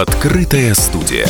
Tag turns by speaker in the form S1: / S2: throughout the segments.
S1: Открытая студия.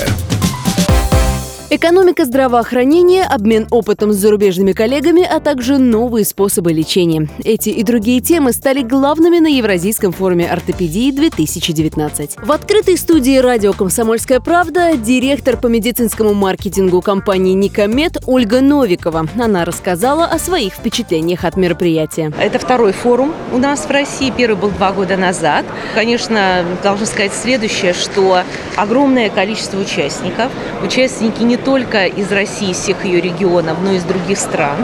S2: Экономика здравоохранения, обмен опытом с зарубежными коллегами, а также новые способы лечения. Эти и другие темы стали главными на Евразийском форуме ортопедии 2019. В открытой студии радио «Комсомольская правда» директор по медицинскому маркетингу компании «Никомед» Ольга Новикова. Она рассказала о своих впечатлениях от мероприятия.
S3: Это второй форум у нас в России. Первый был два года назад. Конечно, должна сказать следующее, что огромное количество участников. Участники не только из России, всех ее регионов, но и из других стран,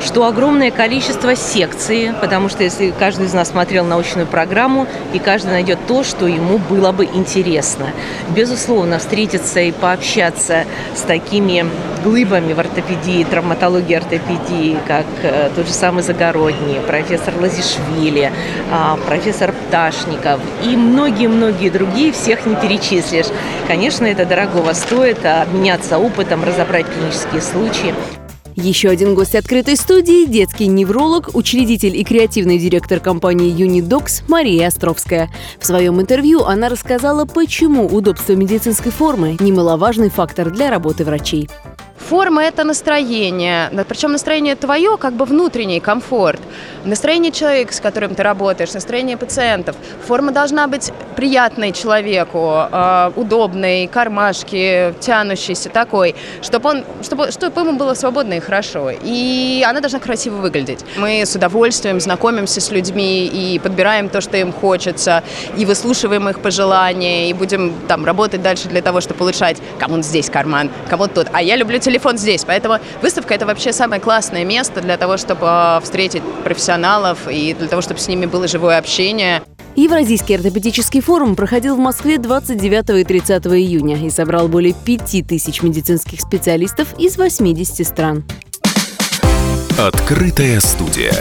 S3: что огромное количество секций, потому что если каждый из нас смотрел научную программу, и каждый найдет то, что ему было бы интересно. Безусловно, встретиться и пообщаться с такими глыбами в ортопедии, травматологии ортопедии, как э, тот же самый Загородний, профессор Лазишвили, а, профессор Пташников и многие-многие другие, всех не перечислишь. Конечно, это дорогого стоит, а обменяться опытом, разобрать клинические случаи.
S2: Еще один гость открытой студии – детский невролог, учредитель и креативный директор компании Unidocs Мария Островская. В своем интервью она рассказала, почему удобство медицинской формы – немаловажный фактор для работы врачей.
S4: Форма – это настроение, причем настроение твое, как бы внутренний комфорт. Настроение человека, с которым ты работаешь, настроение пациентов. Форма должна быть приятной человеку, э, удобной, кармашки, тянущейся такой, чтобы, он, чтобы, чтобы ему было свободно и хорошо. И она должна красиво выглядеть. Мы с удовольствием знакомимся с людьми и подбираем то, что им хочется, и выслушиваем их пожелания, и будем там работать дальше для того, чтобы улучшать, кому здесь карман, кому тут. А я люблю телефон телефон здесь. Поэтому выставка – это вообще самое классное место для того, чтобы а, встретить профессионалов и для того, чтобы с ними было живое общение.
S2: Евразийский ортопедический форум проходил в Москве 29 и 30 июня и собрал более 5000 медицинских специалистов из 80 стран.
S1: Открытая студия.